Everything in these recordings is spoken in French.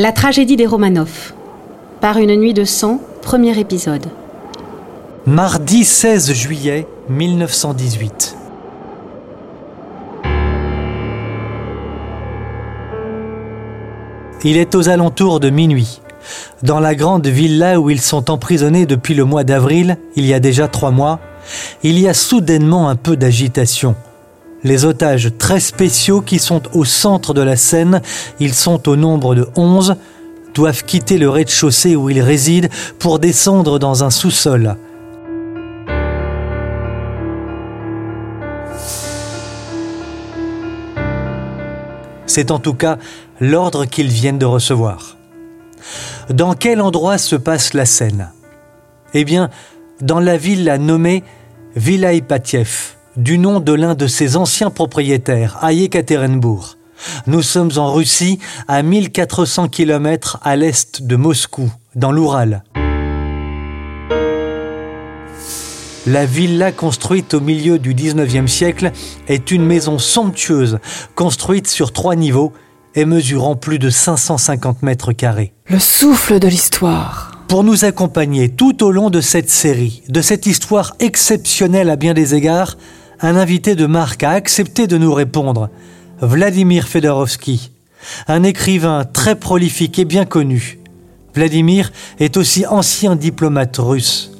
La tragédie des Romanov. Par une nuit de sang, premier épisode. Mardi 16 juillet 1918. Il est aux alentours de minuit. Dans la grande villa où ils sont emprisonnés depuis le mois d'avril, il y a déjà trois mois, il y a soudainement un peu d'agitation. Les otages très spéciaux qui sont au centre de la scène, ils sont au nombre de 11, doivent quitter le rez-de-chaussée où ils résident pour descendre dans un sous-sol. C'est en tout cas l'ordre qu'ils viennent de recevoir. Dans quel endroit se passe la scène? Eh bien, dans la ville nommée Villa Ipatiev, du nom de l'un de ses anciens propriétaires, à Yekaterinbourg. Nous sommes en Russie, à 1400 km à l'est de Moscou, dans l'Oural. La villa construite au milieu du 19e siècle est une maison somptueuse, construite sur trois niveaux et mesurant plus de 550 mètres carrés. Le souffle de l'histoire. Pour nous accompagner tout au long de cette série, de cette histoire exceptionnelle à bien des égards, un invité de marque a accepté de nous répondre, Vladimir Fedorovski, un écrivain très prolifique et bien connu. Vladimir est aussi ancien diplomate russe.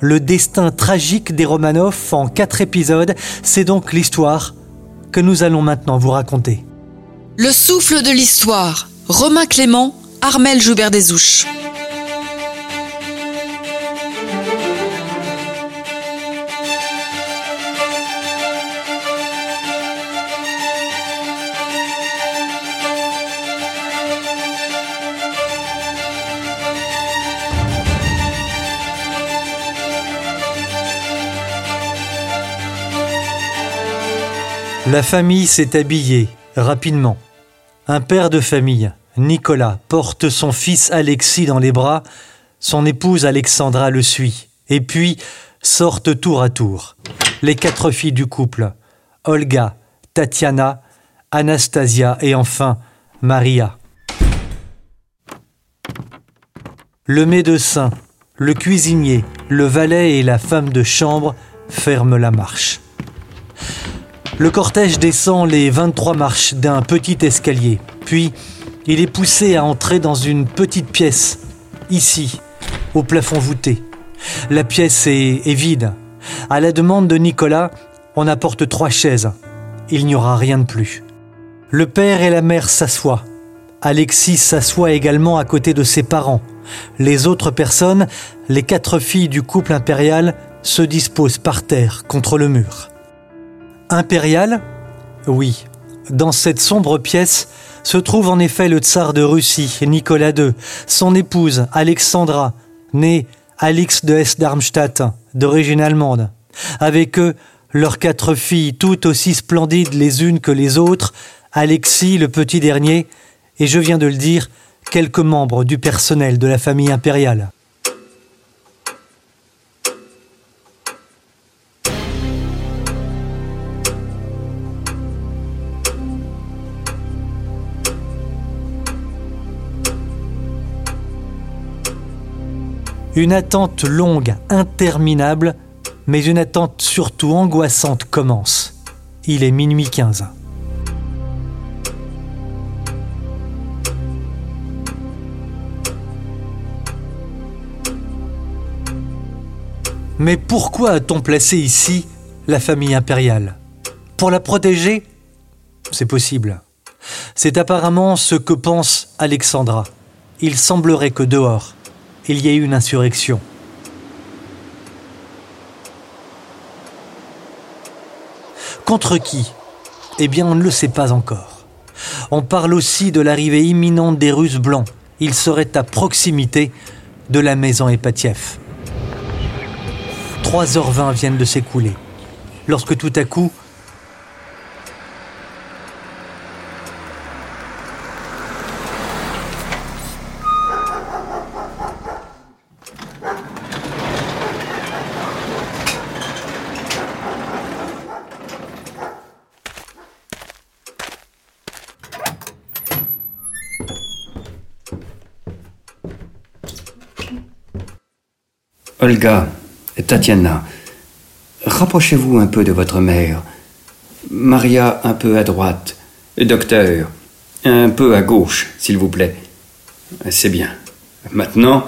Le destin tragique des Romanov en quatre épisodes, c'est donc l'histoire que nous allons maintenant vous raconter. Le souffle de l'histoire. Romain Clément, Armel Joubert La famille s'est habillée rapidement. Un père de famille, Nicolas, porte son fils Alexis dans les bras, son épouse Alexandra le suit, et puis sortent tour à tour les quatre filles du couple, Olga, Tatiana, Anastasia et enfin Maria. Le médecin, le cuisinier, le valet et la femme de chambre ferment la marche. Le cortège descend les 23 marches d'un petit escalier, puis il est poussé à entrer dans une petite pièce, ici, au plafond voûté. La pièce est, est vide. À la demande de Nicolas, on apporte trois chaises. Il n'y aura rien de plus. Le père et la mère s'assoient. Alexis s'assoit également à côté de ses parents. Les autres personnes, les quatre filles du couple impérial, se disposent par terre contre le mur. Impérial Oui. Dans cette sombre pièce se trouve en effet le tsar de Russie, Nicolas II, son épouse, Alexandra, née Alix de Hesse-Darmstadt, d'origine allemande. Avec eux, leurs quatre filles, toutes aussi splendides les unes que les autres, Alexis, le petit dernier, et je viens de le dire, quelques membres du personnel de la famille impériale. Une attente longue, interminable, mais une attente surtout angoissante commence. Il est minuit 15. Mais pourquoi a-t-on placé ici la famille impériale? Pour la protéger? C'est possible. C'est apparemment ce que pense Alexandra. Il semblerait que dehors, il y a eu une insurrection. Contre qui? Eh bien, on ne le sait pas encore. On parle aussi de l'arrivée imminente des Russes blancs. Ils seraient à proximité de la maison Epatiev. 3h20 viennent de s'écouler. Lorsque tout à coup, Olga, Tatiana, rapprochez-vous un peu de votre mère. Maria un peu à droite. Docteur, un peu à gauche, s'il vous plaît. C'est bien. Maintenant,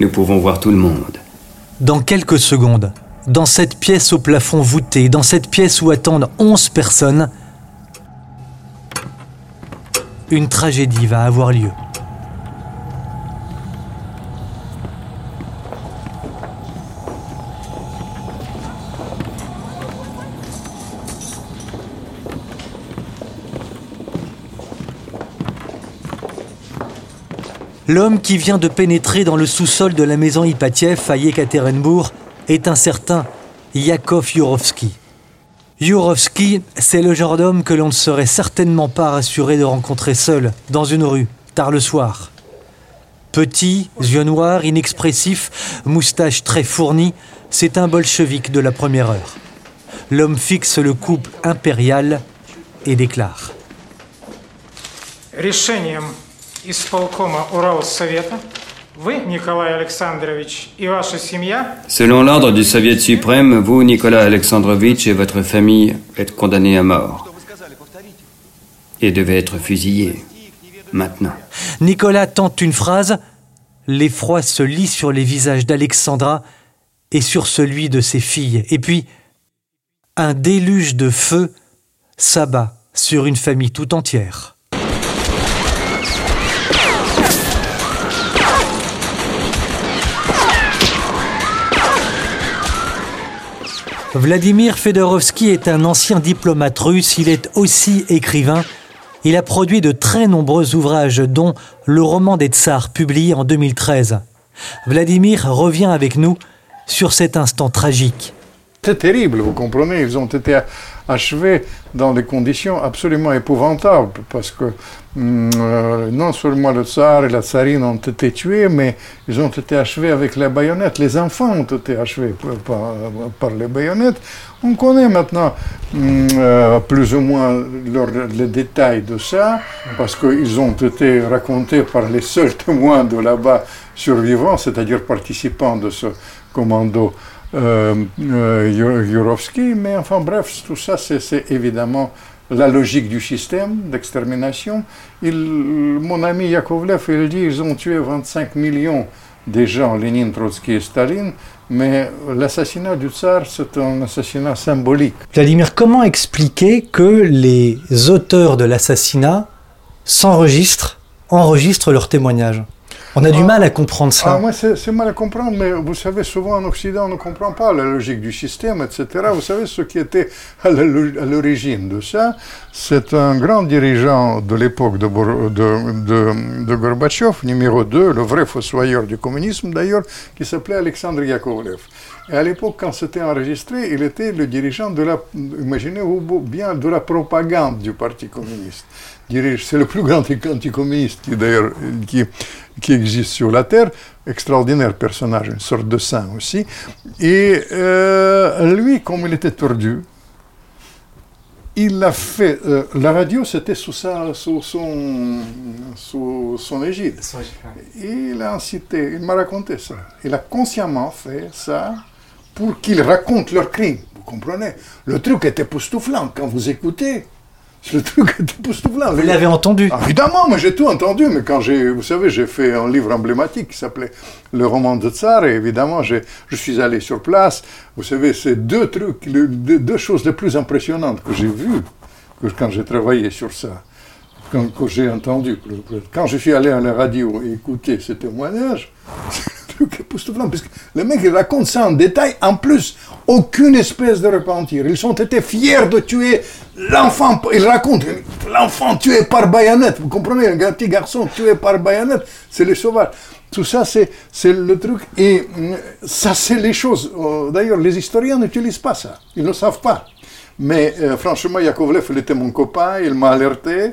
nous pouvons voir tout le monde. Dans quelques secondes, dans cette pièce au plafond voûté, dans cette pièce où attendent onze personnes, une tragédie va avoir lieu. L'homme qui vient de pénétrer dans le sous-sol de la maison Ipatiev à Yekaterinbourg est un certain Yakov Yurovsky. Yurovsky, c'est le genre d'homme que l'on ne serait certainement pas rassuré de rencontrer seul dans une rue, tard le soir. Petit, yeux noirs, inexpressif, moustache très fournie, c'est un bolchevique de la première heure. L'homme fixe le couple impérial et déclare. Решением Selon l'ordre du Soviet suprême, vous, Nicolas Alexandrovitch, et votre famille êtes condamnés à mort. Et devez être fusillés. Maintenant. Nicolas tente une phrase, l'effroi se lit sur les visages d'Alexandra et sur celui de ses filles, et puis un déluge de feu s'abat sur une famille tout entière. Vladimir Fedorovski est un ancien diplomate russe, il est aussi écrivain. Il a produit de très nombreux ouvrages, dont le roman des tsars publié en 2013. Vladimir revient avec nous sur cet instant tragique. C'est terrible, vous comprenez, ils ont été achevés dans des conditions absolument épouvantables, parce que hum, euh, non seulement le tsar et la tsarine ont été tués, mais ils ont été achevés avec les baïonnettes. Les enfants ont été achevés par, par les baïonnettes. On connaît maintenant hum, euh, plus ou moins les détails de ça, parce qu'ils ont été racontés par les seuls témoins de là-bas survivants, c'est-à-dire participants de ce commando Yurovsky, mais enfin bref, tout ça c'est- évidemment la logique du système d'extermination. Mon ami Yakovlev, il dit ils ont tué 25 millions de gens, Lénine, Trotsky et Staline, mais l'assassinat du tsar, c'est un assassinat symbolique. Vladimir, comment expliquer que les auteurs de l'assassinat s'enregistrent, enregistrent leurs témoignages? On a du Ah. mal à comprendre Ah, cela. moi, c'est mal à comprendre, mais vous savez, souvent en Occident, on ne comprend pas la logique du système, etc. Vous savez, ce qui était à l'origine de ça, c'est un grand dirigeant de l'époque de, Bor- de, de, de Gorbatchev, numéro 2, le vrai fossoyeur du communisme d'ailleurs, qui s'appelait Alexandre Yakovlev. Et à l'époque, quand c'était enregistré, il était le dirigeant de la, imaginez-vous bien, de la propagande du Parti communiste. C'est le plus grand anticommuniste qui, d'ailleurs, qui, qui existe sur la Terre. Extraordinaire personnage, une sorte de saint aussi. Et euh, lui, comme il était tordu, il a fait. euh, la radio, c'était sous, sa, sous, son, sous son égide. Et il a incité, il m'a raconté ça. Il a consciemment fait ça pour qu'ils racontent leurs crimes. Vous comprenez? Le truc était époustouflant. Quand vous écoutez, le truc était époustouflant. Vous l'avez entendu Ah, Évidemment, moi j'ai tout entendu, mais quand j'ai, vous savez, j'ai fait un livre emblématique qui s'appelait Le roman de Tsar, et évidemment, j'ai- je suis allé sur place. Vous savez, c'est deux trucs, le- deux, deux choses les plus impressionnantes que j'ai vues que quand j'ai travaillé sur ça, quand, que j'ai entendu. Quand je suis allé à la radio écouter ces témoignages, truc époustouflant, parce que le mec il raconte ça en détail, en plus, aucune espèce de repentir. Ils ont été fiers de tuer l'enfant, il raconte l'enfant tué par baïonnette, vous comprenez, un petit garçon tué par baïonnette, c'est les sauvages. Tout ça, c'est le truc. Et mm, ça, c'est les choses. Euh, D'ailleurs, les historiens n'utilisent pas ça. Ils ne savent pas. Mais euh, franchement, Yakovlev, il était mon copain, il m'a alerté.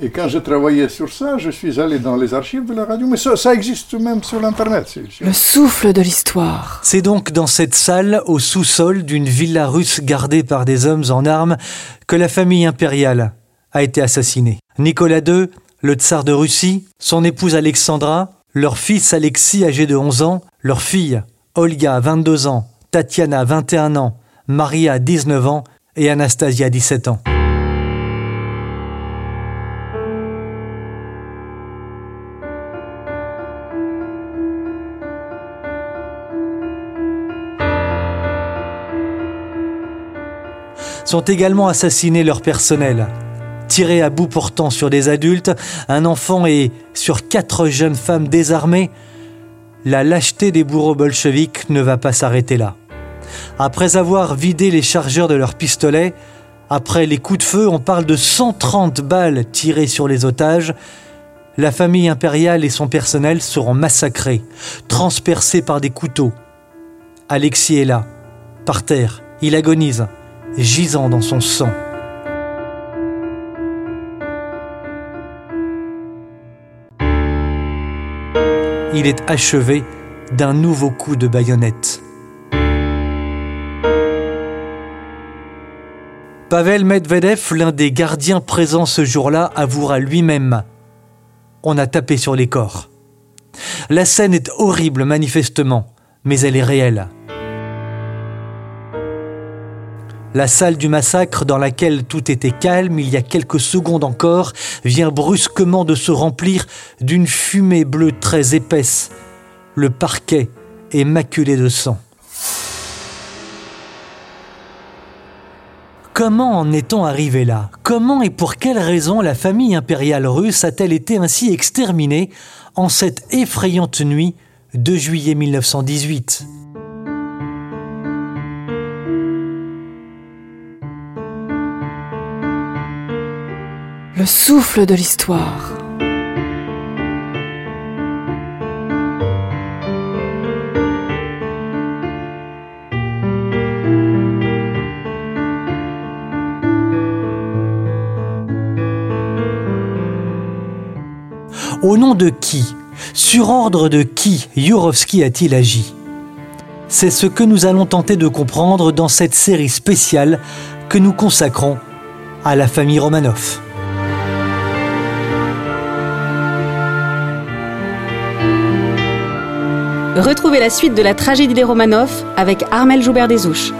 Et quand j'ai travaillé sur ça, je suis allé dans les archives de la radio. Mais ça, ça existe même sur l'Internet. Le souffle de l'histoire. C'est donc dans cette salle, au sous-sol d'une villa russe gardée par des hommes en armes, que la famille impériale a été assassinée. Nicolas II, le tsar de Russie, son épouse Alexandra, leur fils Alexis âgé de 11 ans, leur fille Olga 22 ans, Tatiana 21 ans, Maria 19 ans et Anastasia 17 ans. Sont également assassinés leur personnel. Tirés à bout portant sur des adultes, un enfant et sur quatre jeunes femmes désarmées, la lâcheté des bourreaux bolcheviques ne va pas s'arrêter là. Après avoir vidé les chargeurs de leurs pistolets, après les coups de feu, on parle de 130 balles tirées sur les otages, la famille impériale et son personnel seront massacrés, transpercés par des couteaux. Alexis est là, par terre, il agonise gisant dans son sang. Il est achevé d'un nouveau coup de baïonnette. Pavel Medvedev, l'un des gardiens présents ce jour-là, avouera lui-même On a tapé sur les corps. La scène est horrible manifestement, mais elle est réelle. La salle du massacre dans laquelle tout était calme il y a quelques secondes encore vient brusquement de se remplir d'une fumée bleue très épaisse. Le parquet est maculé de sang. Comment en est-on arrivé là? Comment et pour quelle raison la famille impériale russe a-t-elle été ainsi exterminée en cette effrayante nuit de juillet 1918 Le souffle de l'histoire. Au nom de qui? Sur ordre de qui Yurovsky a-t-il agi? C'est ce que nous allons tenter de comprendre dans cette série spéciale que nous consacrons à la famille Romanov. Retrouvez la suite de la tragédie des Romanov avec Armel Joubert-Desouches.